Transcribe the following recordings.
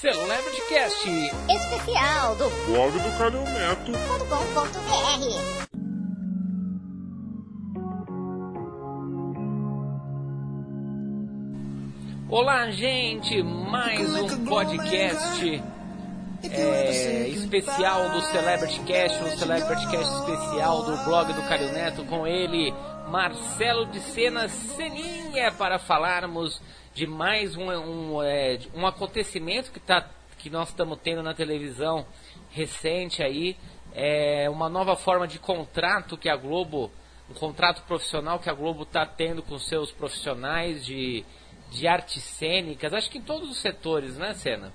Celebrity Cast especial do blog do Calil Neto. .com.br. Olá, gente! Mais um podcast é, especial do Celebrity Cast, um Celebrity Cast especial do blog do Calil Neto, com ele, Marcelo de Sena Seninha, para falarmos de mais um, um, é, um acontecimento que, tá, que nós estamos tendo na televisão recente aí, é uma nova forma de contrato que a Globo, um contrato profissional que a Globo está tendo com seus profissionais de, de artes cênicas, acho que em todos os setores, né, Sena?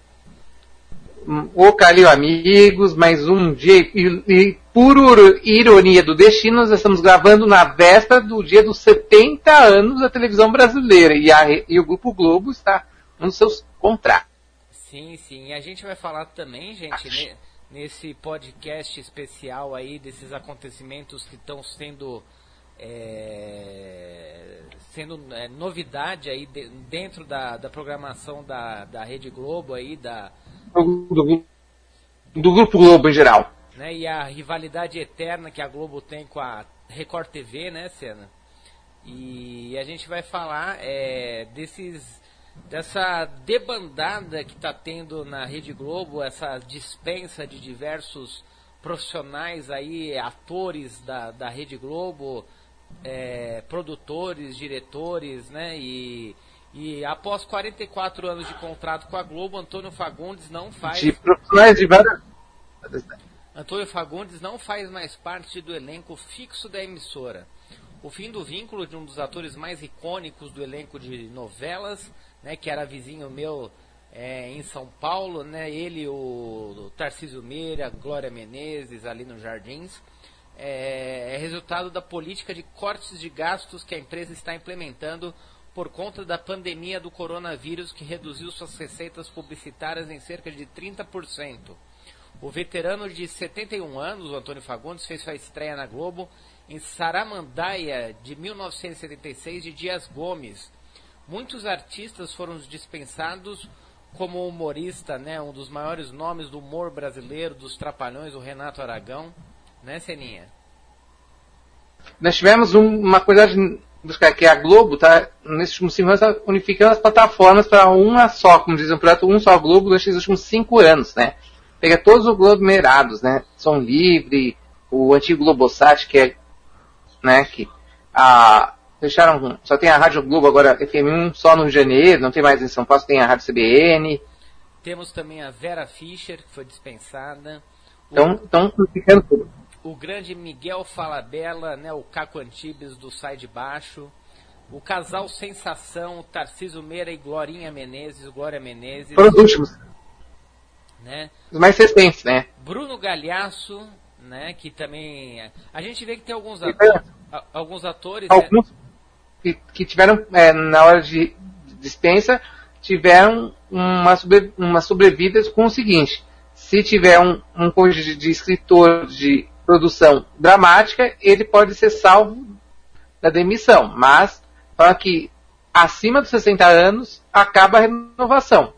O Calil Amigos, mais um dia, e, e por ironia do destino, nós estamos gravando na véspera do dia dos 70 anos da televisão brasileira, e, a, e o Grupo Globo está nos seus contratos. Sim, sim, e a gente vai falar também, gente, ne, nesse podcast especial aí, desses acontecimentos que estão sendo é, sendo é, novidade aí de, dentro da, da programação da, da Rede Globo aí, da, do, do, Grupo Globo em geral. né, e a rivalidade eterna que a Globo tem com a Record TV, né, Senna? E a gente vai falar é, desses dessa debandada que está tendo na Rede Globo, essa dispensa de diversos profissionais aí, atores da, da Rede Globo, é, produtores, diretores, né? E, e após 44 anos de contrato com a Globo, Antônio Fagundes não faz. De profissionais de várias. Antônio Fagundes não faz mais parte do elenco fixo da emissora. O fim do vínculo de um dos atores mais icônicos do elenco de novelas, né, que era vizinho meu é, em São Paulo, né, ele, o, o Tarcísio Meira, Glória Menezes, ali nos Jardins, é, é resultado da política de cortes de gastos que a empresa está implementando por conta da pandemia do coronavírus que reduziu suas receitas publicitárias em cerca de 30%. O veterano de 71 anos, o Antônio Fagundes, fez sua estreia na Globo em Saramandaia de 1976 de Dias Gomes. Muitos artistas foram dispensados, como humorista, né, um dos maiores nomes do humor brasileiro, dos Trapalhões, o Renato Aragão, né, Seninha? Nós tivemos um- uma coisa buscar que a Globo está, nesses últimos cinco anos, tá unificando as plataformas para uma só, como diz um projeto, um só Globo nesses últimos cinco anos, né? Pega todos os Globerados, né? Som Livre, o antigo Globosat, que é, né, que a, fecharam, só tem a Rádio Globo agora, FM1, só no Rio de Janeiro, não tem mais em São Paulo, tem a Rádio CBN, Temos também a Vera Fischer, que foi dispensada. O, então, estão unificando tudo. O grande Miguel Falabella, né, o Caco Antibes do Sai de Baixo. O casal Sensação, o Tarcísio Meira e Glorinha Menezes, Glória Menezes, Foram os últimos, né? os mais recentes, né? Bruno Galhaço, né, que também a gente vê que tem alguns E, atores, alguns atores, né, alguns que, que tiveram, é, na hora de dispensa, tiveram uma, sobre, uma sobrevida com o seguinte, se tiver um, um cônjuge de escritor de produção dramática, ele pode ser salvo da demissão, mas fala que acima dos 60 anos acaba a renovação.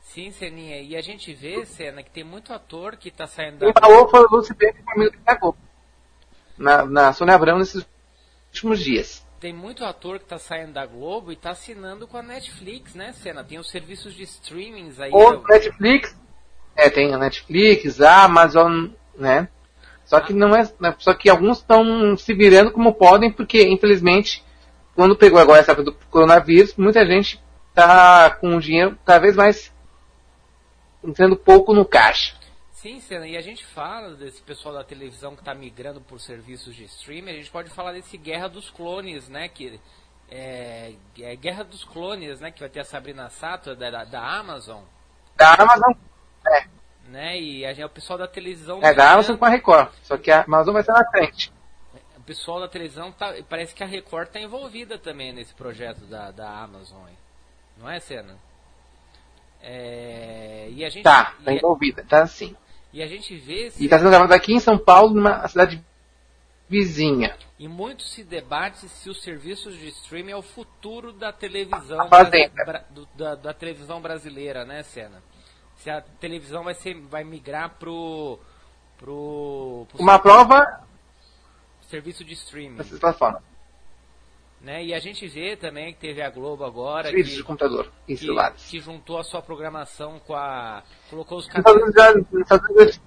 sim, Seninha, e a gente vê, Cena, que tem muito ator que tá saindo da foi o Lucifer que pagou na, na Sônia Abrão nesses últimos dias. tem muito ator que tá saindo da Globo e tá assinando com a Netflix, né, Cena? Tem os serviços de streamings aí. Ou né? Netflix, é, tem a Netflix, a Amazon, né? Só que não é, né, só que alguns estão se virando como podem, porque infelizmente, quando pegou agora essa época do coronavírus, muita gente tá com o dinheiro cada vez mais entrando pouco no caixa. Sim, Cena, e a gente fala desse pessoal da televisão que tá migrando por serviços de streaming, a gente pode falar desse Guerra dos Clones, né, que é, é Guerra dos Clones, né, que vai ter a Sabrina Sato da, da, da Amazon, Da Amazon, é, né, e a gente, o pessoal da televisão... é da Amazon com a Record, só que a Amazon vai estar na frente. O pessoal da televisão, tá, parece que a Record tá envolvida também nesse projeto da, da Amazon, não é, Cena? É, e a gente... Tá, tá envolvida, tá sim. e a gente vê... E tá sendo gravado aqui em São Paulo, numa cidade vizinha. E muito se debate se os serviços de streaming é o futuro da televisão A Fazenda. bra- do- da, da televisão brasileira, né, Senna? Se a televisão vai ser vai migrar pro pro, pro Uma prova serviço de streaming, plataformas. né? E a gente vê também que teve a Globo agora Serviços que, de computador que, celulares. que juntou a sua programação com a colocou os canais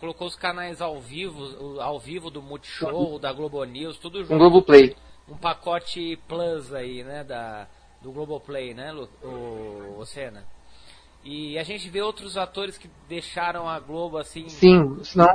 colocou os canais ao vivo, ao vivo do Multishow, da Globo News, tudo um junto. Globoplay. um pacote plus aí, né, da, do Globoplay, né, o, o Senna? E a gente vê outros atores que deixaram a Globo assim, Sim, senão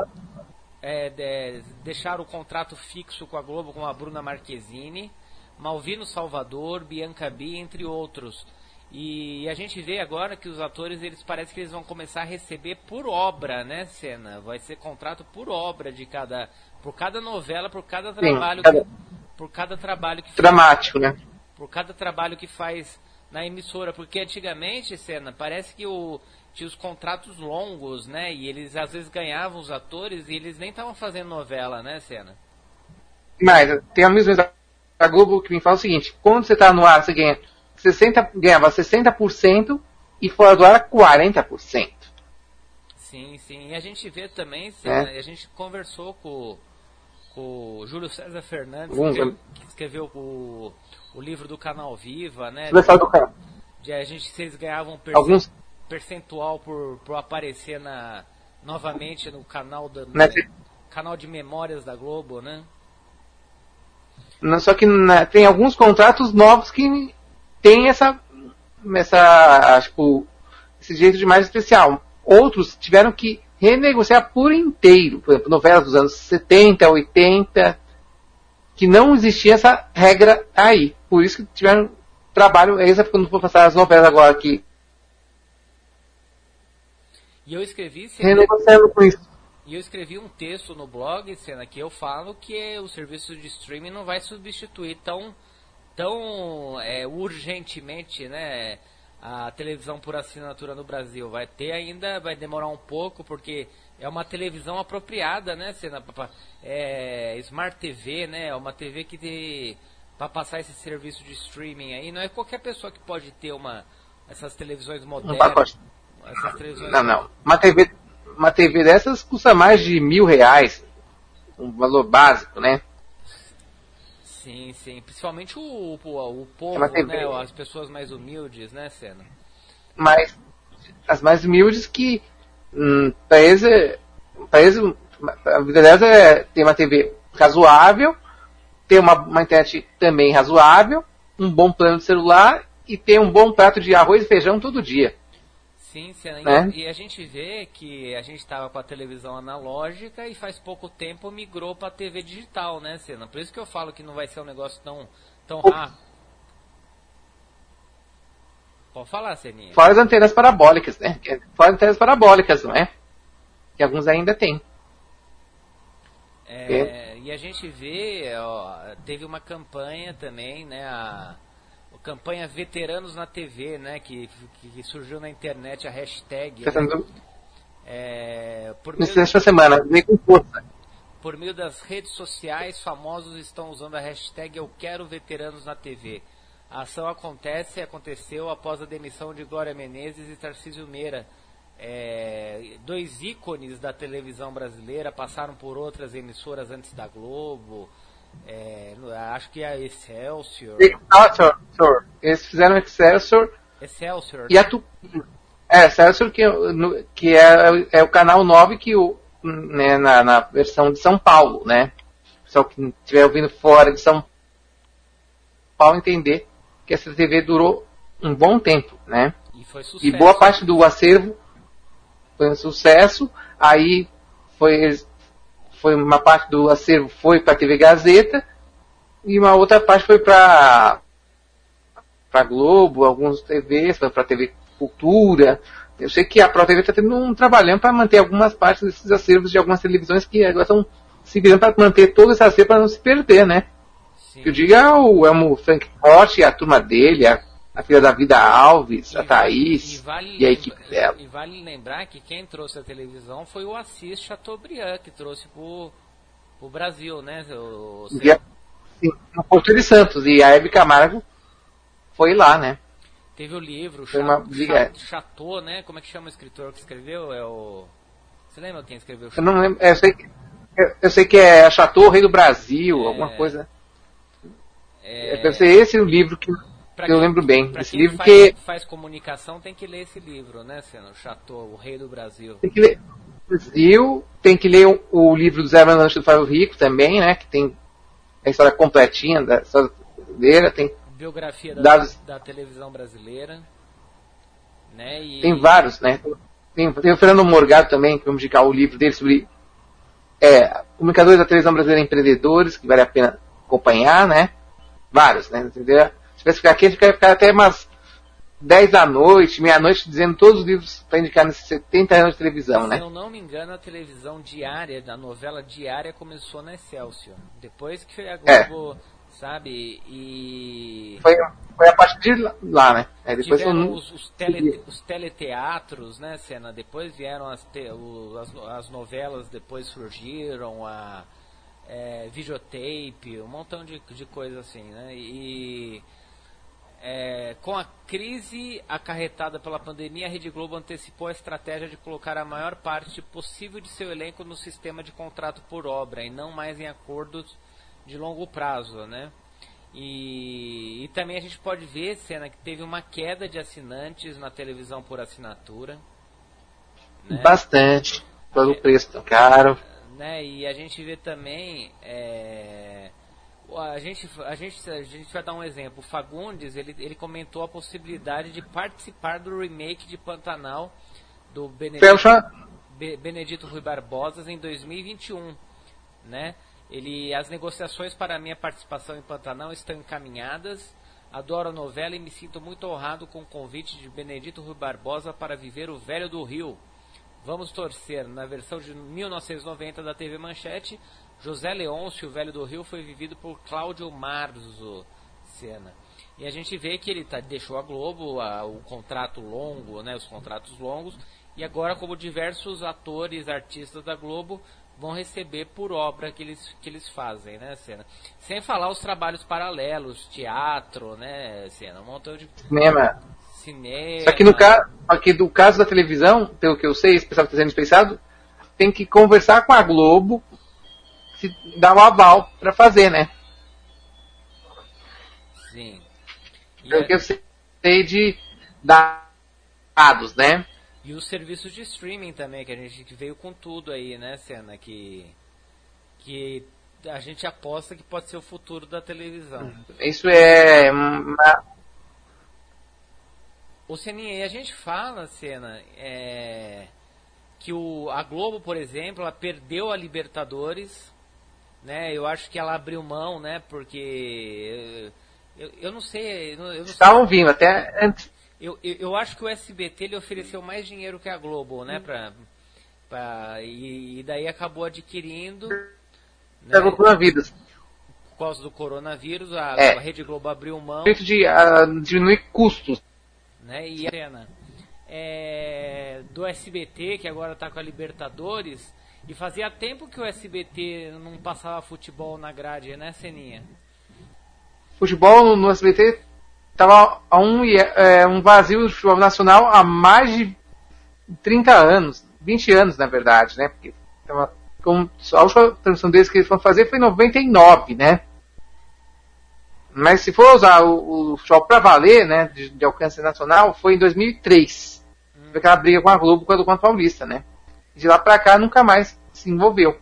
é, de- deixaram o contrato fixo com a Globo, com a Bruna Marquezine, Malvino Salvador, Bianca B, entre outros. E a gente vê agora que os atores, eles parece que eles vão começar a receber por obra, né, Senna? Vai ser contrato por obra de cada, por cada novela, por cada trabalho, cada- que, por cada trabalho que dramático, né? por cada trabalho que faz na emissora, porque antigamente, Senna, parece que o, tinha os contratos longos, né? E eles às vezes ganhavam os atores e eles nem estavam fazendo novela, né, Senna? Mas tem amigos da da Globo que me falam o seguinte, quando você está no ar, você ganha 60, ganhava 60% e fora do ar 40%. Sim, sim. E a gente vê também, Senna, É. a gente conversou com, com o Júlio César Fernandes, que, que escreveu o, o livro do Canal Viva, né? Pessoal do canal. De a gente, eles ganhavam percen- Alguns percentual por, por aparecer na, novamente no canal da, Né, canal de memórias da Globo, né? Não, Só que né, tem alguns contratos novos que tem essa, essa tipo, esse jeito de mais especial. Outros tiveram que renegociar por inteiro. Por exemplo, novelas dos anos 70, 80, que não existia essa regra aí. Por isso que tiveram trabalho extra quando for passar as novelas agora aqui. E eu escrevi, Renegociando com isso. e eu escrevi um texto no blog, Senna, que eu falo que o serviço de streaming não vai substituir tão, tão é, urgentemente, né, a televisão por assinatura no Brasil. Vai ter ainda, vai demorar um pouco, porque é uma televisão apropriada, né, Senna? É Smart TV, né? É uma TV que tem para passar esse serviço de streaming aí. Não é qualquer pessoa que pode ter uma essas televisões Um modernas. Essas televisões Não, não. Uma TV, uma TV dessas custa mais de mil reais. Um valor básico, né? Sim, sim. Principalmente o, o, o povo, É né? As pessoas mais humildes, né, Senna? Mas as mais humildes que pra eles a vida delas é ter uma TV razoável, ter uma, uma internet também razoável, um bom plano de celular e ter um bom prato de arroz e feijão todo dia. Sim, Senna. E- Né? E, a gente vê que a gente estava com a televisão analógica e faz pouco tempo migrou para a TV digital, né, Senna? Por isso que eu falo que não vai ser um negócio tão, tão rápido. Pode falar, Seninha. Fora as antenas parabólicas, né? Que- Fora as antenas parabólicas, não é? Que alguns ainda têm. É, e a gente vê, ó, teve uma campanha também, né? A, a campanha Veteranos na TV, né? Que, que surgiu na internet a hashtag. Tá né, é, por, meio, nessa semana, vem com força. por meio das redes sociais, famosos estão usando a hashtag Eu Quero Veteranos na TV. A ação acontece e aconteceu após a demissão de Glória Menezes e Tarcísio Meira. É, dois ícones da televisão brasileira passaram por outras emissoras antes da Globo. É, acho que a Excelsior. Excelsior. Eles fizeram Excelsior Excelsior. e a tu... É, Excelsior que, no- que é, é o canal 9 que o, né, na, na versão de São Paulo, né? Pessoal que estiver ouvindo fora de São Paulo entender que essa TV durou um bom tempo, né? E. E boa parte do acervo foi um sucesso. Aí foi, foi uma parte do acervo foi para a TV Gazeta e uma outra parte foi para para Globo, alguns TVs, foi para TV Cultura. Eu sei que a Pro TV está tendo um trabalhão para manter algumas partes desses acervos de algumas televisões que agora estão se virando para manter todo esse acervo para não se perder, né? Sim. Que eu diga é o Elmo Frank Forte, a turma dele, a, a filha da Vida Alves, a E Thaís vale e a equipe dela. E vale lembrar que quem trouxe a televisão foi o Assis Chateaubriand, que trouxe pro, o Brasil, né? O, o... Via, sim, no Porto de Santos. E a Hebe Camargo foi lá, né? Teve o livro, Foi uma Chateau, né? Como é que chama o escritor que escreveu? É o. Você lembra quem escreveu Eu Chateau? não lembro. Eu sei que, eu, eu sei que é Chateau, Rei do Brasil, É. alguma coisa. É, Deve ser esse o livro que, pra eu quem- lembro bem. Esse quem livro faz, que faz comunicação tem que ler esse livro, né, Senna? O Chateau, o Rei do Brasil. tem que ler. Brasil, tem que ler o, o livro do Zé Manuel do Fábio Rico também, né? Que tem a história completinha da história brasileira, tem, Biografia da, Dados- da televisão brasileira. Né? E, tem vários, né? Tem, tem o Fernando Morgado também, que vamos indicar o livro dele sobre é, comunicadores da televisão brasileira empreendedores, que vale a pena acompanhar, né? Vários, né? Entendeu? Se tivesse ficar aqui, a gente ficar até umas 10 da noite, meia-noite, dizendo todos os livros para indicar nesses 70 anos de televisão, Se né? eu não me engano, a televisão diária, a novela diária começou na Excelsior. Depois que a É. Globo, sabe, e... Foi, foi a partir de lá, né? É, depois não- os, os, tele, os teleteatros, né, Cena? Depois vieram as, te- o- as, as novelas, depois surgiram, a é, videotape, um montão de, de coisa assim, né? E é, com a crise acarretada pela pandemia, a Rede Globo antecipou a estratégia de colocar a maior parte possível de seu elenco no sistema de contrato por obra e não mais em acordos de longo prazo, né? E, e também a gente pode ver, Cena, que teve uma queda de assinantes na televisão por assinatura. Né? Bastante. Pelo preço tão caro. Né? E a gente vê também. é, a, gente, a, gente, a gente vai dar um exemplo. O Fagundes ele, ele comentou a possibilidade de participar do remake de Pantanal do Benedito. Be- Benedito Rui Barbosa em 2021. Né? Ele, as negociações para a minha participação em Pantanal estão encaminhadas. Adoro a novela e me sinto muito honrado com o convite de Benedito Rui Barbosa para viver o Velho do Rio. Vamos torcer. Na versão de 1990 da TV Manchete, José Leôncio, o Velho do Rio, foi vivido por Cláudio Marzo Sena. E a gente vê que ele tá, deixou a Globo, a- o contrato longo, né, os contratos longos, e agora como diversos atores, artistas da Globo vão receber por obra que eles, que eles fazem, né, Sena? Sem falar os trabalhos paralelos, teatro, né, Sena? Um montão de Cinema. Cinema. Só que no caso, aqui do caso da televisão, pelo que eu sei, esse pessoal que está sendo dispensado, tem que conversar com a Globo, se dar o aval para fazer, né? Sim. E, Pelo que eu sei de dados, né? e os serviços de streaming também, que a gente veio com tudo aí, né, Senna? Que, que a gente aposta que pode ser o futuro da televisão. Isso é uma, O Seninha, e a gente fala, Senna, é, que o, a Globo, por exemplo, ela perdeu a Libertadores, né? Eu acho que ela abriu mão, né? Porque eu, eu não sei, eu não, eu estavam vindo até antes. Eu, eu, eu acho que o SBT ele ofereceu mais dinheiro que a Globo, né? Pra, pra, e, e daí acabou adquirindo. Né, Pelo coronavírus. por causa do coronavírus, a, É. a Rede Globo abriu mão. Jeito de ah, diminuir custos. Né, e a pena é, do SBT, que agora está com a Libertadores. E fazia tempo que o SBT não passava futebol na grade, né, Seninha? Futebol no, SBT estava a um, é, um vazio do futebol nacional há mais de 30 anos, 20 anos na verdade, né? Porque tava, como, a última transmissão deles que eles foram fazer foi em 99, né? Mas se for usar o, o futebol para valer, né, de, de alcance nacional, foi em 2003. Foi aquela briga com a Globo com a do Conto Paulista, né? De lá pra cá nunca mais se envolveu.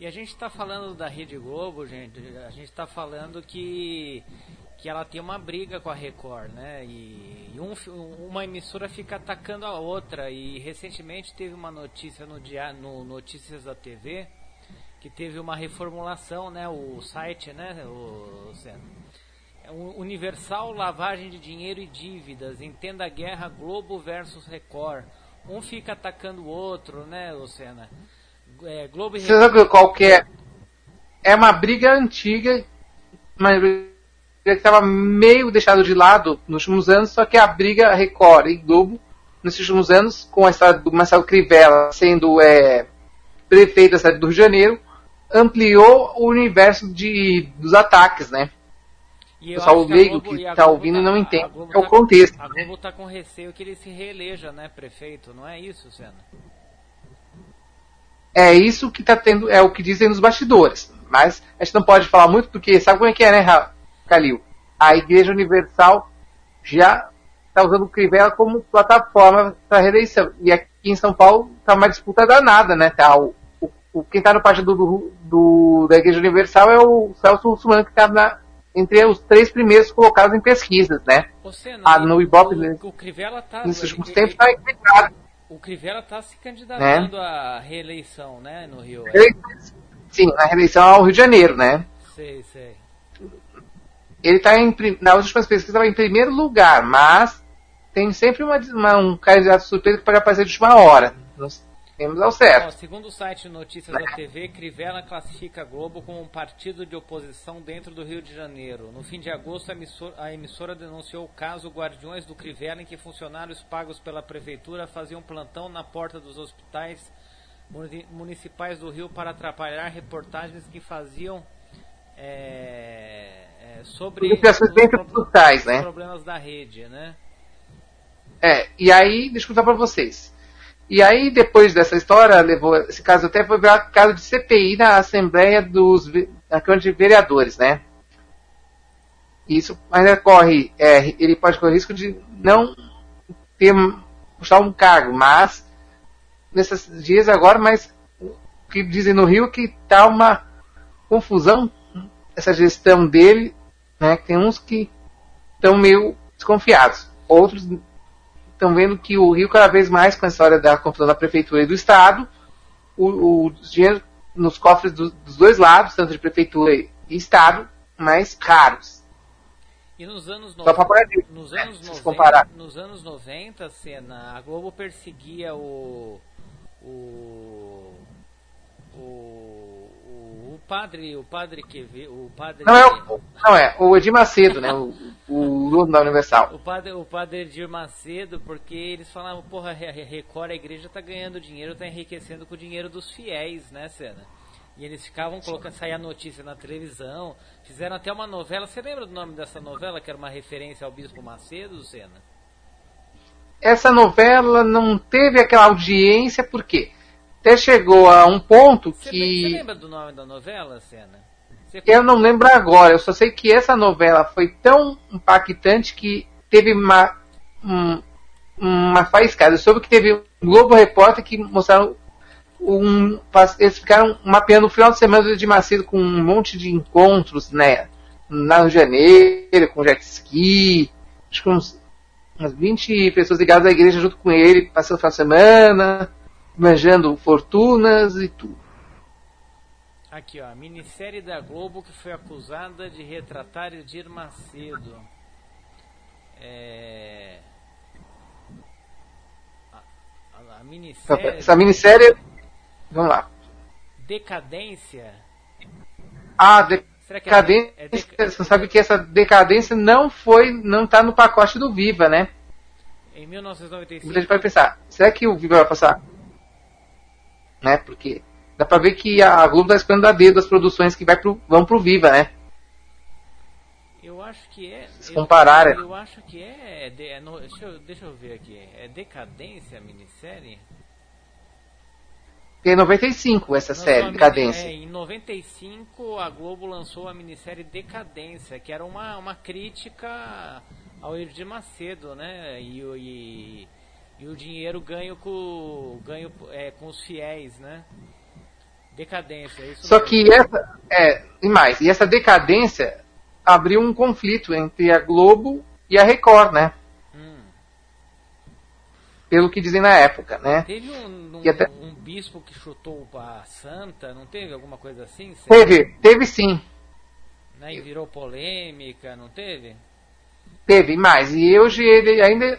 E a gente está falando da Rede Globo, gente, a gente está falando que, que ela tem uma briga com a Record, né? E, e um uma emissora fica atacando a outra. E recentemente teve uma notícia no, dia, no Notícias da TV que teve uma reformulação, né? O site, né? O? É Universal Lavagem de Dinheiro e Dívidas. Entenda a guerra Globo versus Record. Um fica atacando o outro, né, Lucena? É, Globo e Você sabe qual que é? É uma briga antiga, uma briga que estava meio deixada de lado nos últimos anos, só que a briga Record e Globo, nesses últimos anos, com a história do Marcelo Crivella sendo é, prefeito da cidade do Rio de Janeiro, ampliou o universo de, dos ataques, né? E O pessoal leigo que e a tá ouvindo não entende é o tá- contexto, A né? Globo tá com receio que ele se reeleja, né, prefeito? Não é isso, Senna? É isso que tá tendo, é o que dizem nos bastidores. Mas a gente não pode falar muito porque sabe como é que é, né, Calil? A Igreja Universal já está usando o Crivella como plataforma para reeleição. E aqui em São Paulo tá uma disputa danada, né? Tá o, o, quem tá no partido do, do- da Igreja Universal é o Celso Russomano, que tá na, entre os três primeiros colocados em pesquisas, né? Ô, Senna, Ah, no Ibope, o, né? o Crivella tá... Nesses últimos tempos tá equilibrado. O Crivella tá se candidatando Né? à reeleição, né, no Rio. Sim, na reeleição ao Rio de Janeiro, né? Sei, sei. ele está nas últimas pesquisas estava em primeiro lugar, mas tem sempre uma, uma- um candidato surpresa que pode aparecer de última hora. Nós temos ao Ó, certo. segundo o site Notícias da TV, Crivella classifica a Globo como um partido de oposição dentro do Rio de Janeiro. No fim de agosto, a emissora, a emissora denunciou o caso Guardiões do Crivella, em que funcionários pagos pela prefeitura faziam plantão na porta dos hospitais muni- municipais do Rio para atrapalhar reportagens que faziam é, é, sobre os né? problemas da rede, né? É, e aí, deixa eu contar pra vocês. E aí, depois dessa história, levou esse caso até foi virar caso de CPI na Assembleia dos na Câmara de Vereadores, né? Isso ainda corre, é, ele pode correr risco de não ter puxar um cargo, mas nesses dias agora, mas o que dizem no Rio é que tá uma confusão essa gestão dele, né? Tem uns que estão meio desconfiados, outros estão vendo que o Rio cada vez mais com a história da confusão da prefeitura e do estado, o, o dinheiro nos cofres do- dos dois lados, tanto de prefeitura e estado, mais raros. E nos anos Só para 90, parar nos né, anos se 90, comparar. nos anos 90, cena, a Globo perseguia o o o, o, padre, o padre que vê, o padre Não é o, não é, o Edir Macedo, né? O, o dono da Universal. o padre, o padre Edir Macedo, porque eles falavam, porra, Record, a igreja tá ganhando dinheiro, tá enriquecendo com o dinheiro dos fiéis, né, Cena? E eles ficavam colocando, saía a notícia na televisão, fizeram até uma novela. Você lembra do nome dessa novela, que era uma referência ao Bispo Macedo, Cena? Essa novela não teve aquela audiência, por quê? Até chegou a um ponto Você, que. você lembra do nome da novela, Cena? Você- Eu não lembro agora, eu só sei que essa novela foi tão impactante que teve uma, um- uma faiscada. Eu soube que teve um Globo Repórter que mostraram um. Eles ficaram mapeando o final de semana de Macedo com um monte de encontros, né? No Rio de Janeiro, com jet ski, acho que uns, umas 20 pessoas ligadas à igreja junto com ele, passando o final de semana, manjando fortunas e tudo. Aqui, ó, a minissérie da Globo que foi acusada de retratar Edir Macedo. É... A, a- a minissérie Essa minissérie. Vamos lá. Decadência. A Será que é- decadência. é deca- Você sabe que essa decadência não foi. não tá no pacote do Viva, né? Em Muita 1995, gente vai pensar, será que o Viva vai passar? Né? Porque dá pra ver que a Globo tá escolhendo a dedo as produções que vai pro, vão pro Viva, né? eu acho que é. Se eu- comparar, é. Eu, acho que é. é no- deixa, eu, deixa eu ver aqui. É Decadência a minissérie? Tem 95 essa série, Decadência. É, em 95 a Globo lançou a minissérie Decadência, que era uma, uma crítica ao Edir Macedo, né? E, e, e o dinheiro ganho com, ganho, é, com os fiéis, né? Decadência, é isso Só mesmo. que essa. É, e mais, e essa decadência abriu um conflito entre a Globo e a Record, né? Hum. Pelo que dizem na época, né? Teve um, um, até- um bispo que chutou a santa, não teve alguma coisa assim? Teve, teve sim. Né? E virou polêmica, não teve? Teve mais. E hoje ele ainda.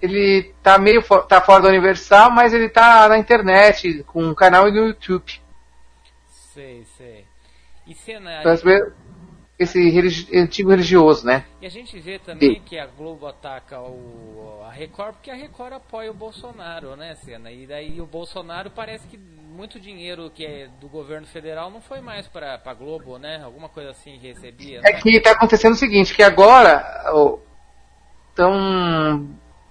Ele tá meio fo- tá fora da Universal, mas ele tá na internet, com um canal no YouTube. Sei, sei. E ver esse religi- antigo religioso, né? E a gente vê também Sim. que a Globo ataca o, a Record porque a Record apoia o Bolsonaro, né, Cena? E daí o Bolsonaro parece que muito dinheiro que é do governo federal não foi mais para a Globo, né? Alguma coisa assim recebia. É né? que está acontecendo o seguinte, que agora o, então,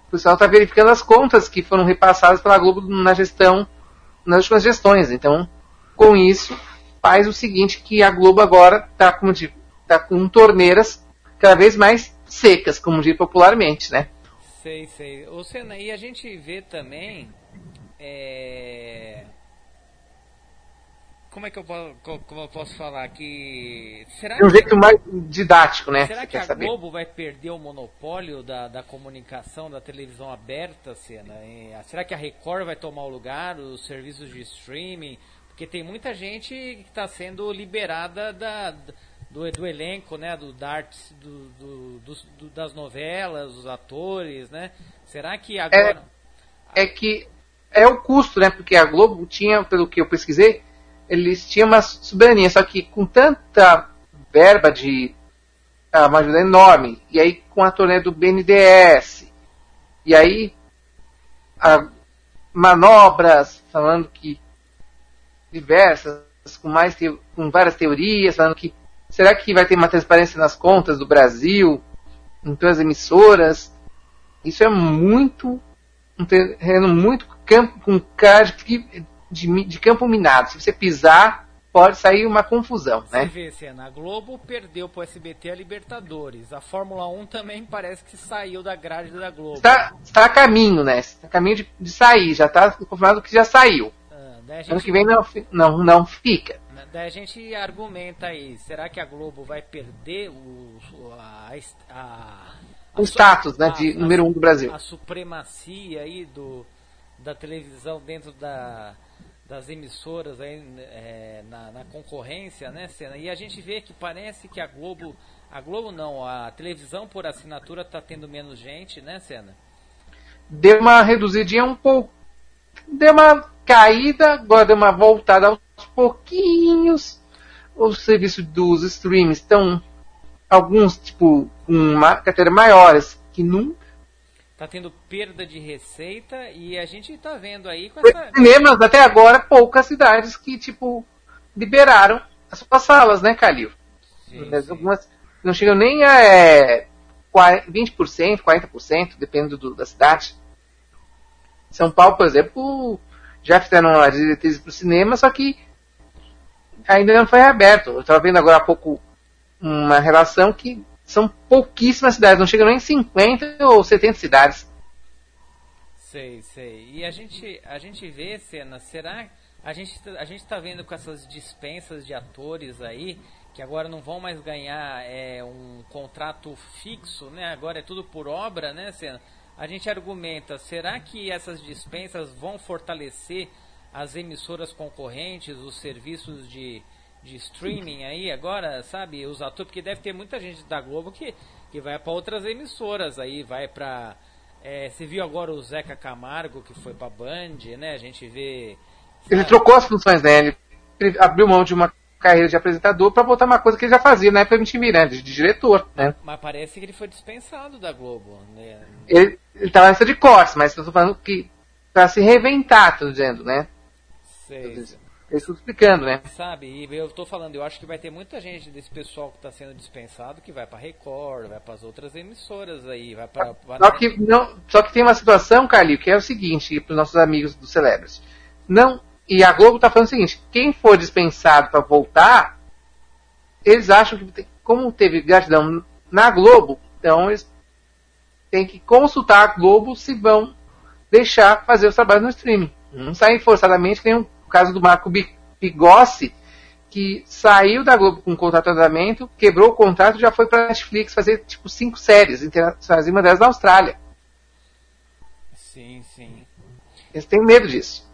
o pessoal está verificando as contas que foram repassadas pela Globo na gestão, nas últimas gestões. Então, com isso, faz o seguinte, que a Globo agora está digo, tá com torneiras cada vez mais secas, como diz popularmente, né? Sei, sei. Ô Senna, e a gente vê também. É... Como é que eu posso, como eu posso falar? Que. Será De um que, jeito mais didático, né? será que a saber? Globo vai perder o monopólio da, da comunicação, da televisão aberta, ah, será que a Record vai tomar o lugar, os serviços de streaming? Porque tem muita gente que está sendo liberada da, do, do elenco, né? Do, da do, do- dos- do- das novelas, os atores, né? Será que agora. é que é o custo, né? Porque a Globo tinha, pelo que eu pesquisei, eles tinham uma soberania, só que com tanta verba de ah, uma ajuda enorme, e aí com a turnê do BNDES, e aí manobras falando que diversas, com mais teo- com várias teorias, falando que será que vai ter uma transparência nas contas do Brasil, em todas as emissoras? Isso é muito um terreno muito campo, com cara de, de, de campo minado. Se você pisar, pode sair uma confusão, Você né? vê, Senna, a Globo perdeu pro SBT a Libertadores. A Fórmula 1 também parece que saiu da grade da Globo. Está, está a caminho, né? Está a caminho de, de sair. Já está confirmado que já saiu. Ah, a Ano gente, que vem não, não, não fica. daí a gente argumenta aí, será que a Globo vai perder o, a, a, O status, né, a- de a- número um do Brasil. A supremacia aí do, da televisão dentro da, das emissoras aí, é, na, na concorrência, né, Senna? E a gente vê que parece que a Globo, a Globo não, a televisão por assinatura está tendo menos gente, né, Senna? Deu uma reduzidinha um pouco. Deu uma caída, agora deu uma voltada aos pouquinhos. Os serviços dos streams estão alguns, tipo, com uma carteira maiores que nunca. Tá tendo perda de receita e a gente tá vendo aí com essa. cinemas, até agora, poucas cidades que, tipo, liberaram as suas salas, né, Calil? Sim, Mas sim. Algumas não chegam nem a é, 40 20%, 40%, dependendo do- da cidade. São Paulo, por exemplo, já fizeram as diretrizes para o cinema, só que ainda não foi aberto. Eu estava vendo agora há pouco uma relação que são pouquíssimas cidades, não chegam nem em 50 ou 70 cidades. Sei, sei. E a gente, a gente vê, Cena, será a gente tá- a gente tá vendo com essas dispensas de atores aí que agora não vão mais ganhar é, um contrato fixo, né? Agora é tudo por obra, né, Cena? A gente argumenta, será que essas dispensas vão fortalecer as emissoras concorrentes, os serviços de, de streaming aí agora, sabe? Os atores, porque deve ter muita gente da Globo que, que vai para outras emissoras aí, vai para é, você viu agora o Zeca Camargo que foi pra Band, né? A gente vê. Ele sabe? trocou as funções dele, ele abriu mão de uma carreira de apresentador para botar uma coisa que ele já fazia na época do MTV, né, de, de diretor, né? Mas parece que ele foi dispensado da Globo, né? Ele, ele tava nessa de cortes, mas eu tô falando que para se reinventar, tô dizendo, né? Sei, Eu estou explicando, né? sabe? E eu tô falando, eu acho que vai ter muita gente desse pessoal que tá sendo dispensado que vai pra Record, vai pras outras emissoras aí, vai pra. pra- Só que, não, só que tem uma situação, Calil, que é o seguinte, para os nossos amigos do Celebrities. Não, e a Globo está falando o seguinte, quem for dispensado para voltar, eles acham que, como teve gratidão na Globo, então eles têm que consultar a Globo se vão deixar fazer os trabalhos no streaming. Não saem forçadamente, que nem o caso do Marco Bi- Pigossi, que saiu da Globo com um contrato de andamento, quebrou o contrato e já foi para Netflix fazer tipo cinco séries internacionais, uma delas na Austrália. Sim, sim. Eles têm medo disso.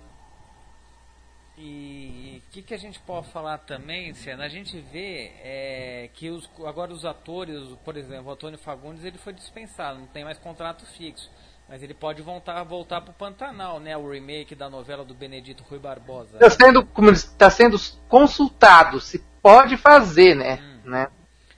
E o que, que a gente pode falar também, Senna? A gente vê é, que os, agora os atores, por exemplo, o Antônio Fagundes ele foi dispensado, não tem mais contrato fixo. Mas ele pode voltar, voltar pro Pantanal, né? O remake da novela do Benedito Rui Barbosa. Está sendo, como está sendo consultado se pode fazer, né? né?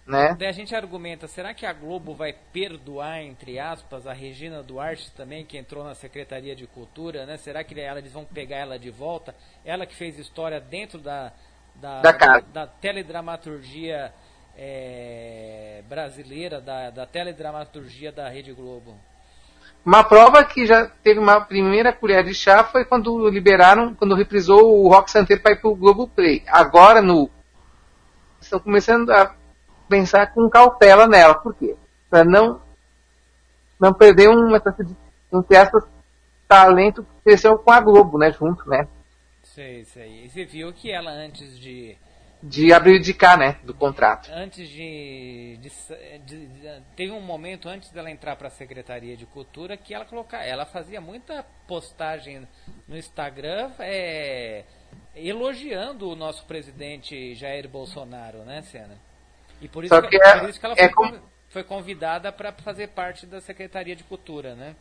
né? Daí a gente argumenta, será que a Globo vai perdoar, entre aspas, a Regina Duarte também, que entrou na Secretaria de Cultura, né? Será que ela, eles vão pegar ela de volta? Ela que fez história dentro da, da, Da casa. da teledramaturgia é, brasileira, da, da teledramaturgia da Rede Globo. Uma prova que já teve uma primeira colher de chá foi quando liberaram, quando reprisou o Rock Santeiro para ir pro Globo Play. Agora no estão começando a pensar com cautela nela, por quê? Para não não perder uma espécie talento que cresceu com a Globo, né, junto, né? Sei, sei. E você viu que ela antes de De abdicar, né, do contrato. antes de, de, de- de- teve um momento antes dela entrar para a Secretaria de Cultura que ela colocar, ela fazia muita postagem no Instagram é, elogiando o nosso presidente Jair Bolsonaro, né, Senna? E por isso Só que, que é- por isso que ela é foi, foi convidada para fazer parte da Secretaria de Cultura, né?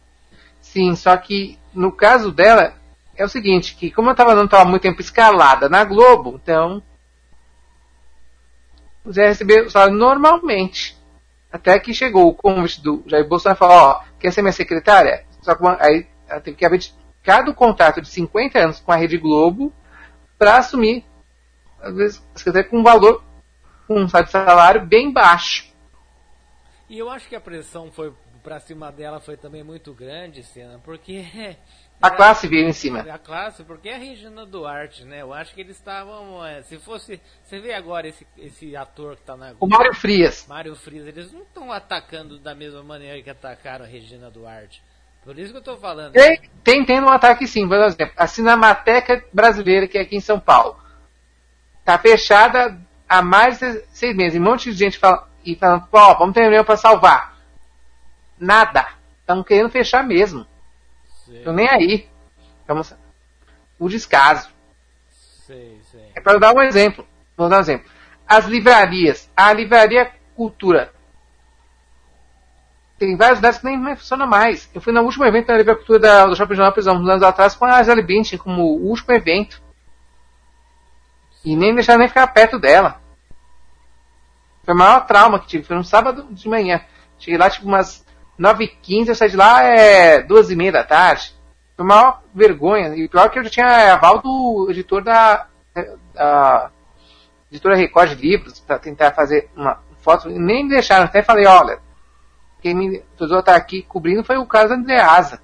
Sim, só que no caso dela é o seguinte, que como eu tava não estava muito tempo escalada na Globo, então você ia receber o salário normalmente. Até que chegou o convite do Jair Bolsonaro e falou, ó, quer ser minha secretária? Só que uma- aí ela teve que abdicar do contrato de 50 anos com a Rede Globo para assumir, às vezes, a secretária com um valor, com um salário bem baixo. E eu acho que a pressão foi para cima dela foi também muito grande, Senna, porque A classe veio em cima. a classe, porque é a Regina Duarte, né? Eu acho que eles estavam. é, se fosse. Você vê agora esse, esse ator que tá na. O Mário Frias. Mário Frias, eles não estão atacando da mesma maneira que atacaram a Regina Duarte. Por isso que eu tô falando. Tem, tem tendo um ataque sim, por exemplo, a Cinemateca Brasileira, que é aqui em São Paulo, tá fechada há mais de seis meses. E um monte de gente fala, e falando, ó, vamos ter reunião para salvar. Nada. Estão querendo fechar mesmo. Sei, Estão nem aí. Vamos, o descaso. sei, sei. É para dar um exemplo. Vou dar um exemplo. As livrarias. A livraria Cultura. Tem vários lugares que nem funciona mais. Eu fui no último evento da Livraria Cultura da, do Shopping Jornal Prisão, uns anos atrás, com a Gisele Bündchen como o último evento. E nem deixaram nem ficar perto dela. Foi o maior trauma que tive. Foi um sábado de manhã. Cheguei lá tipo umas 9h15, eu saí de lá é 2h30 da tarde. Foi a maior vergonha. E pior que eu já tinha aval do editor da, da editora Record de Livros para tentar fazer uma foto. E nem me deixaram. Até falei, olha, quem me a estar aqui cobrindo foi o caso da Andreasa.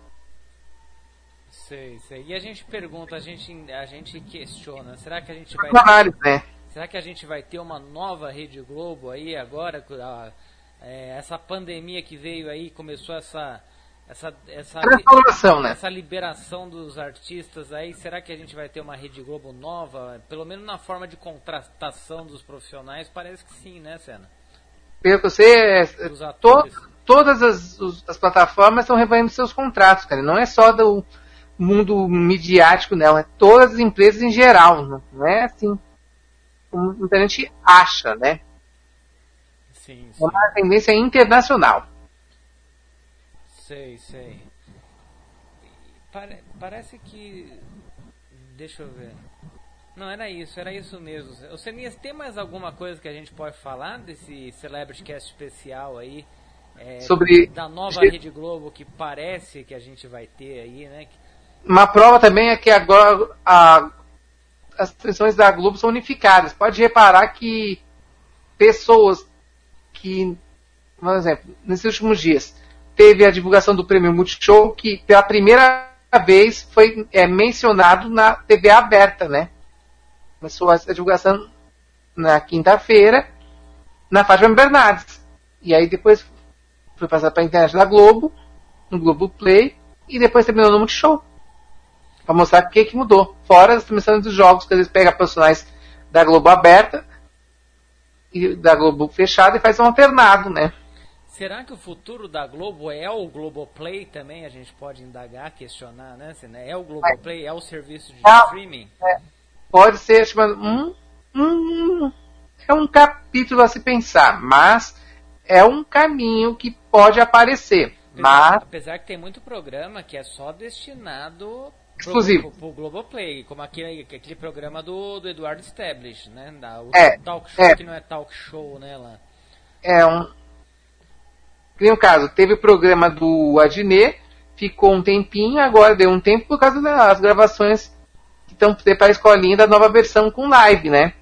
Sei, sei. E a gente pergunta, a gente, a gente questiona, será que a gente vai. Né? Será que a gente vai ter uma nova Rede Globo aí agora? a- é, essa pandemia que veio aí, começou essa. Essa, essa, Transformação, né? essa liberação dos artistas aí, será que a gente vai ter uma Rede Globo nova? Pelo menos na forma de contratação dos profissionais, parece que sim, né, Senna? Pelo que eu sei, é, é, to- todas as, os- as plataformas estão revendo seus contratos, cara. Não é só do mundo midiático, não. É todas as empresas em geral. Não, é assim como muita gente acha, né? Sim, É uma tendência internacional. Sei, sei. Pare- parece que. Deixa eu ver. Não, era isso, era isso mesmo. Ô Senias, tem mais alguma coisa que a gente pode falar desse Celebrity Cast especial aí? é, Sobre- Da nova Rede Globo que parece que a gente vai ter aí, né? Uma prova também é que agora a- as transmissões da Globo são unificadas. Pode reparar que pessoas que, por exemplo, nesses últimos dias, teve a divulgação do prêmio Multishow, que pela primeira vez foi é, mencionado na TV aberta, né? Começou essa divulgação na quinta-feira, na Fátima Bernardes. E aí depois foi passado para a internet da Globo, no Globo Play, e depois terminou no Multishow. Pra mostrar o que, que mudou. Fora as transmissões dos jogos, que às vezes pega personagens da Globo aberta da Globo fechada e faz um alternado, né? Será que o futuro da Globo é o Globoplay também? A gente pode indagar, questionar, né? Né? É o Globoplay, é o serviço de Ah. streaming? Pode ser tipo, um, um, é um capítulo a se pensar, mas é um caminho que pode aparecer. Apesar, Mas apesar que tem muito programa que é só destinado Exclusivo. pro, pro Globoplay, como aquele, aquele programa do, do Eduardo Stablish, né? Da, o É, talk show é. que não é talk show, né? Lá. é um. Que nem o caso, teve o programa do Adnet, ficou um tempinho, agora deu um tempo por causa das gravações que estão para a escolinha da nova versão com live, né?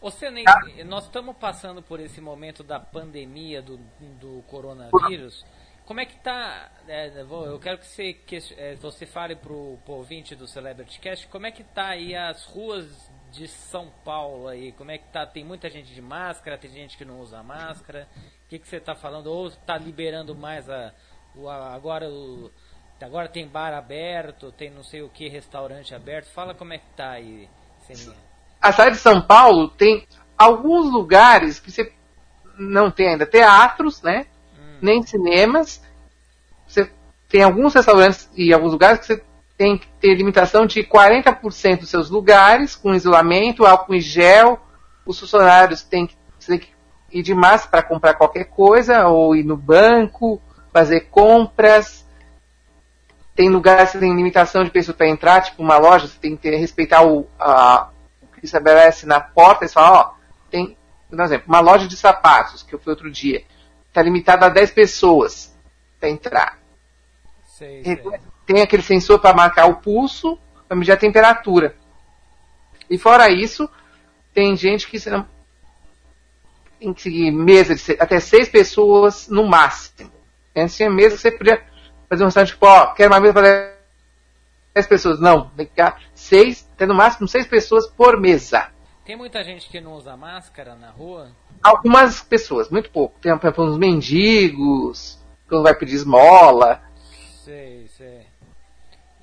Ô, Senei, ah. nós estamos passando por esse momento da pandemia do, do coronavírus. Como é que tá? É, eu quero que você, que, é, você fale para o ouvinte do Celebrity Cast, como é que tá aí as ruas de São Paulo aí? Como é que tá? Tem muita gente de máscara, tem gente que não usa máscara. O que, que você está falando? Ou está liberando mais a, o, a agora o, agora tem bar aberto, tem não sei o que, restaurante aberto. Fala como é que tá aí, a cidade de São Paulo tem alguns lugares que você não tem ainda teatros, né? Nem cinemas. Você tem alguns restaurantes e alguns lugares que você tem que ter limitação de 40% dos seus lugares com isolamento, álcool em gel. Os funcionários têm que, têm que ir de massa para comprar qualquer coisa ou ir no banco, fazer compras. Tem lugares que tem limitação de pessoas para entrar, tipo uma loja, você tem que ter, respeitar o, a, que estabelece na porta e fala, ó, tem, por exemplo, uma loja de sapatos, que eu fui outro dia, está limitada a 10 pessoas para entrar. Sei, sei. Tem aquele sensor para marcar o pulso, para medir a temperatura. E fora isso, tem gente que tem que seguir mesa de até seis pessoas no máximo. Antes tinha mesa que você podia fazer um restaurante tipo, ó, quero uma mesa para 10 pessoas. Não, tem que ficar seis, até no máximo seis pessoas por mesa. Tem muita gente que não usa máscara na rua? Algumas pessoas, muito pouco. Tem, por exemplo, uns mendigos, que não vai pedir esmola. Sei, sei.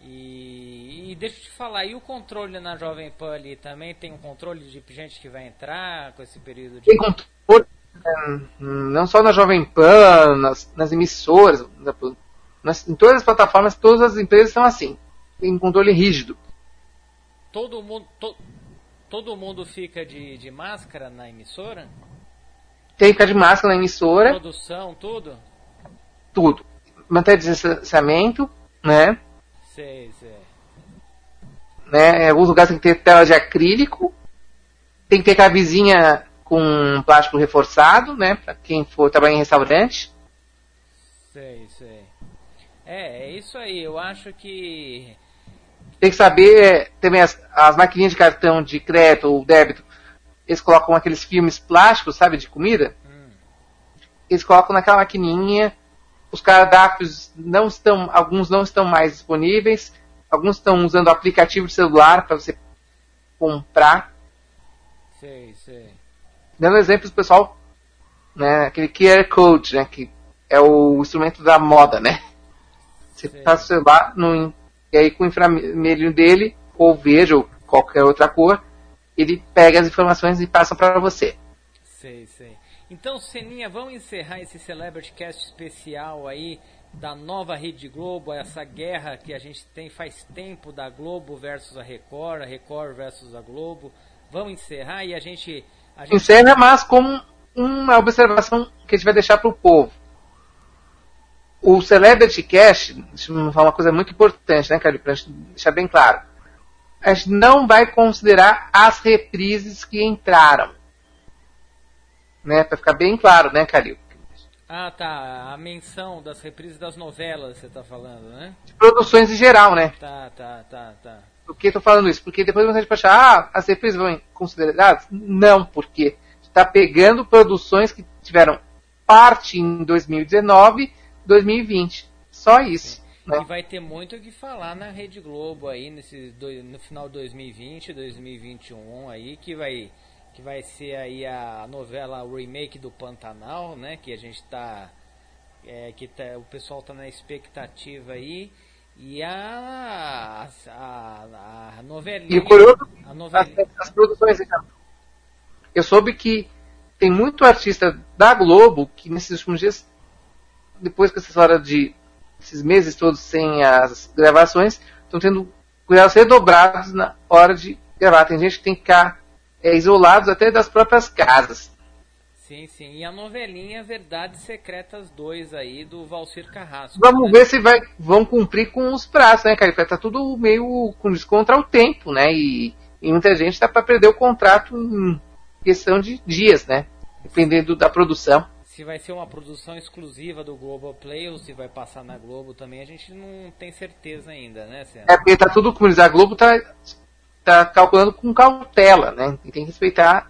E, e, deixa eu te falar, e o controle na Jovem Pan ali também? Tem um controle de gente que vai entrar com esse período de. Tem controle, né, não só na Jovem Pan, nas, nas emissoras, nas, em todas as plataformas, todas as empresas são assim. Tem controle rígido todo mundo, to, todo mundo fica de, de máscara na emissora? Tem que ficar de máscara na emissora. Produção, tudo? Tudo. Manter distanciamento, né? Sei, sei. Né? Em alguns lugares tem que ter tela de acrílico. Tem que ter cabezinha com plástico reforçado, né? Pra quem for trabalhar em restaurante. Sei, sei. É, é isso aí. Eu acho que tem que saber é, também as, as maquininhas de cartão de crédito ou débito, eles colocam aqueles filmes plásticos, sabe, de comida. Hum. Eles colocam naquela maquininha. Os cardápios não estão, alguns não estão mais disponíveis. Alguns estão usando aplicativo de celular para você comprar. Sei, sei. Dando exemplos, pessoal, né, aquele QR Code, né, que é o instrumento da moda, né? Você passa o celular no e aí com o infravermelho dele, ou verde, ou qualquer outra cor, ele pega as informações e passa para você. Sei, sei. Então, Seninha, vamos encerrar esse Celebrity Cast especial aí da nova Rede Globo, essa guerra que a gente tem faz tempo da Globo versus a Record, a Record versus a Globo. Vamos encerrar e a gente. A gente... Encerra, mas como uma observação que a gente vai deixar para o povo o Celebrity Cast, deixa eu falar uma coisa muito importante, né, Calil, para deixar bem claro. A gente não vai considerar as reprises que entraram. Né, para ficar bem claro, né, Calil? Ah, tá. A menção das reprises das novelas, você está falando, né? De produções em geral, né? Tá, tá, tá, tá. Por que estou falando isso? Porque depois você pode achar, ah, as reprises vão consideradas? Não, porque está pegando produções que tiveram parte em 2019 2020. Só isso. Né? E vai ter muito o que falar na Rede Globo aí nesse no final de 2020, 2021 aí que vai que vai ser aí a novela o remake do Pantanal, né? Que a gente tá é, que tá, o pessoal tá na expectativa aí e a a, a novelinha e curioso, a novelinha, as, as produções então. eu soube que tem muito artista da Globo que nesses últimos dias depois com essa história de esses meses todos sem as gravações, estão tendo cuidados redobrados na hora de gravar. Tem gente que tem que ficar é, isolados até das próprias casas. Sim, sim. E a novelinha Verdades Secretas 2 aí, do Valcir Carrasco. Vamos né? ver se vai, vão cumprir com os prazos, né, cara? Tá tudo meio com descontra o tempo, né? E, e muita gente tá para perder o contrato em questão de dias, né? dependendo da produção. Se vai ser uma produção exclusiva do Globoplay ou se vai passar na Globo também, a gente não tem certeza ainda, né, Senna? É porque tá tudo, diz, a Globo tá, tá calculando com cautela, né? E tem que respeitar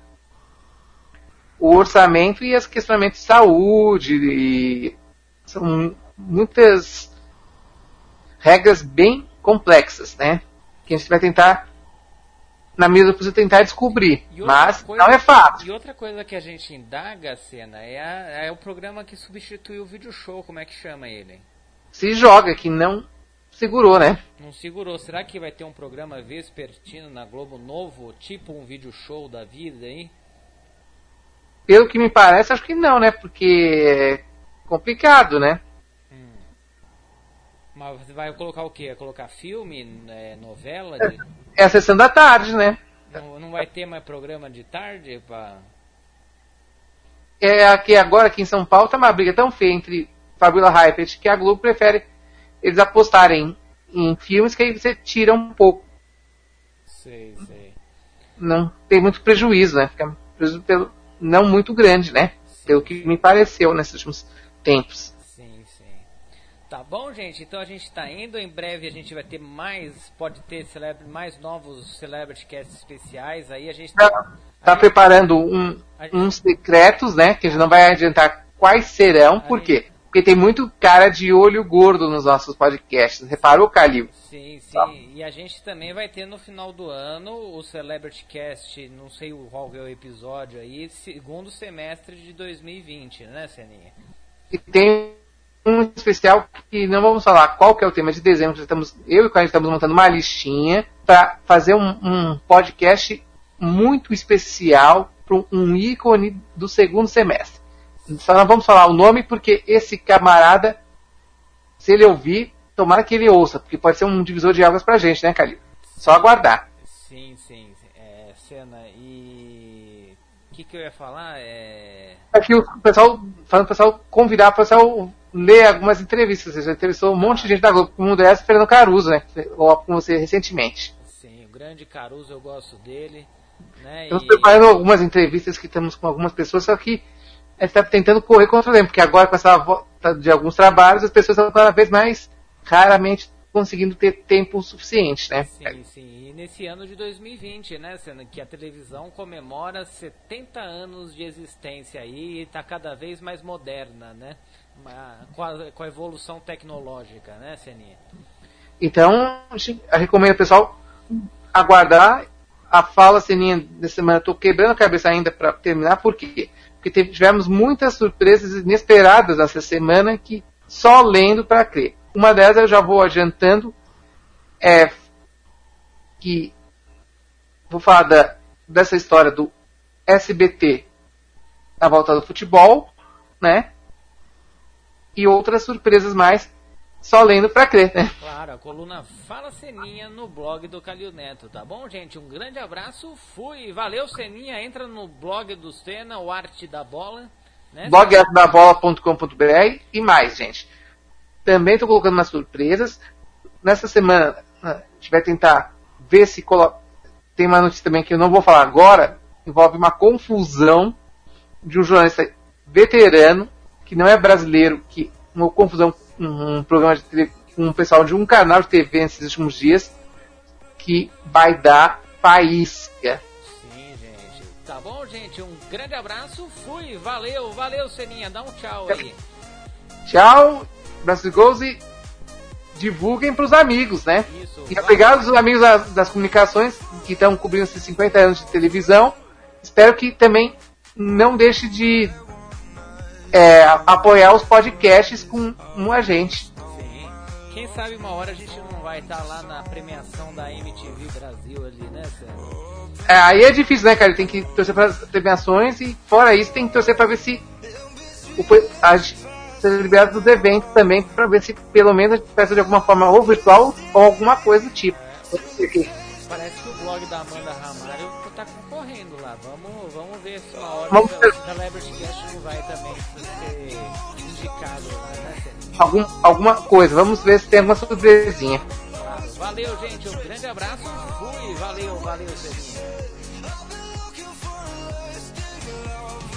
o orçamento e as questionamentos de saúde e são muitas regras bem complexas, né? Que a gente vai tentar na mesa para tentar descobrir, mas coisa, não é fácil. E outra coisa que a gente indaga, Cena, é, a, é o programa que substituiu o vídeo show, como é que chama ele? Se joga, que não segurou, né? Não segurou. Será que vai ter um programa vespertino na Globo novo, tipo um vídeo show da vida aí? Pelo que me parece, acho que não, né? Porque é complicado, né? Hum. Mas você vai colocar o quê? Vai colocar filme, é, novela? De... É a sessão da tarde, né? Não, não vai ter mais programa de tarde? Pra... É aqui agora, aqui em São Paulo, tá uma briga tão feia entre Fabiola Hypert que a Globo prefere eles apostarem em filmes que aí você tira um pouco. Sei, sei. Não tem muito prejuízo, né? Fica prejuízo pelo, não muito grande, né? Sim. Pelo que me pareceu nesses últimos tempos. Tá bom, gente? Então a gente está indo. Em breve a gente vai ter mais, pode ter celebre, mais novos Celebrity Casts especiais. Aí a gente tá, tá, tá preparando um, gente... uns secretos, né? Que a gente não vai adiantar quais serão. A por gente... quê? Porque tem muito cara de olho gordo nos nossos podcasts. Reparou, Calil? Sim, sim. Tá. E a gente também vai ter no final do ano o Celebrity Cast, não sei qual é o episódio aí, segundo semestre de 2020, né, Seninha? E tem um especial que não vamos falar qual que é o tema de dezembro, estamos, eu e o Caio estamos montando uma listinha para fazer um, um, podcast muito especial para um ícone do segundo semestre. Só não vamos falar o nome porque esse camarada, se ele ouvir, tomara que ele ouça, porque pode ser um divisor de águas pra gente, né, Calil? Só aguardar. Sim, sim. É, cena, e. O que, que eu ia falar? É. Aqui o pessoal, falando o pessoal convidar o pessoal ler algumas entrevistas. Já entrevistou um monte de gente da Globo, como o dessa, Fernando Caruso, né? Ou com você recentemente. Sim, o grande Caruso, eu gosto dele. Né? Estamos e... preparando algumas entrevistas que estamos com algumas pessoas, só que a gente está tentando correr contra o tempo, porque agora com essa volta de alguns trabalhos, as pessoas estão cada vez mais raramente conseguindo ter tempo suficiente, né? Sim, sim. E nesse ano de 2020, né, sendo que a televisão comemora 70 anos de existência aí e está cada vez mais moderna, né? Com a, com a evolução tecnológica, né, Seninha? Então, eu recomendo o pessoal aguardar a fala Seninha dessa semana. Estou quebrando a cabeça ainda para terminar, por quê? Porque tivemos muitas surpresas inesperadas essa semana que só lendo para crer. Uma delas eu já vou adiantando, é que vou falar da, dessa história do SBT na volta do futebol, né? E outras surpresas mais, só lendo pra crer, né? Claro, a coluna Fala Seninha no blog do Calil Neto, tá bom, gente? Um grande abraço, fui, valeu Seninha, entra no blog do Sena, o Arte da Bola. Né? e mais, gente. Também estou colocando umas surpresas. Nessa semana, a gente vai tentar ver se colo... tem uma notícia também que eu não vou falar agora. Envolve uma confusão de um jornalista veterano que não é brasileiro, que uma confusão um programa de TV, um pessoal de um canal de TV nesses últimos dias que vai dar faísca. Sim, gente. Tá bom, gente? Um grande abraço. Fui. Valeu, valeu, Seninha. Dá um tchau aí. Tchau Brasil Goals e divulguem para os amigos, né? Isso, e obrigado aos amigos das, das comunicações que estão cobrindo esses 50 anos de televisão. Espero que também não deixe de é, apoiar os podcasts com um agente. Sim. Quem sabe uma hora a gente não vai estar lá na premiação da MTV Brasil ali, né, Sérgio? É, aí é difícil, né, cara? Tem que torcer para as premiações e fora isso tem que torcer para ver se o, a, ser liberado dos eventos também, para ver se pelo menos a gente peça de alguma forma ou virtual ou alguma coisa do tipo. Parece que o blog da Amanda Ramalho tá concorrendo lá. Vamos, vamos ver se uma hora vamos o Celebrity Algum, alguma coisa, vamos ver se tem alguma surpresinha. Valeu, gente, um grande abraço. Fui, valeu, valeu, Cezinha.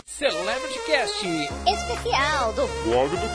Celebrity Cast. Especial do Blog do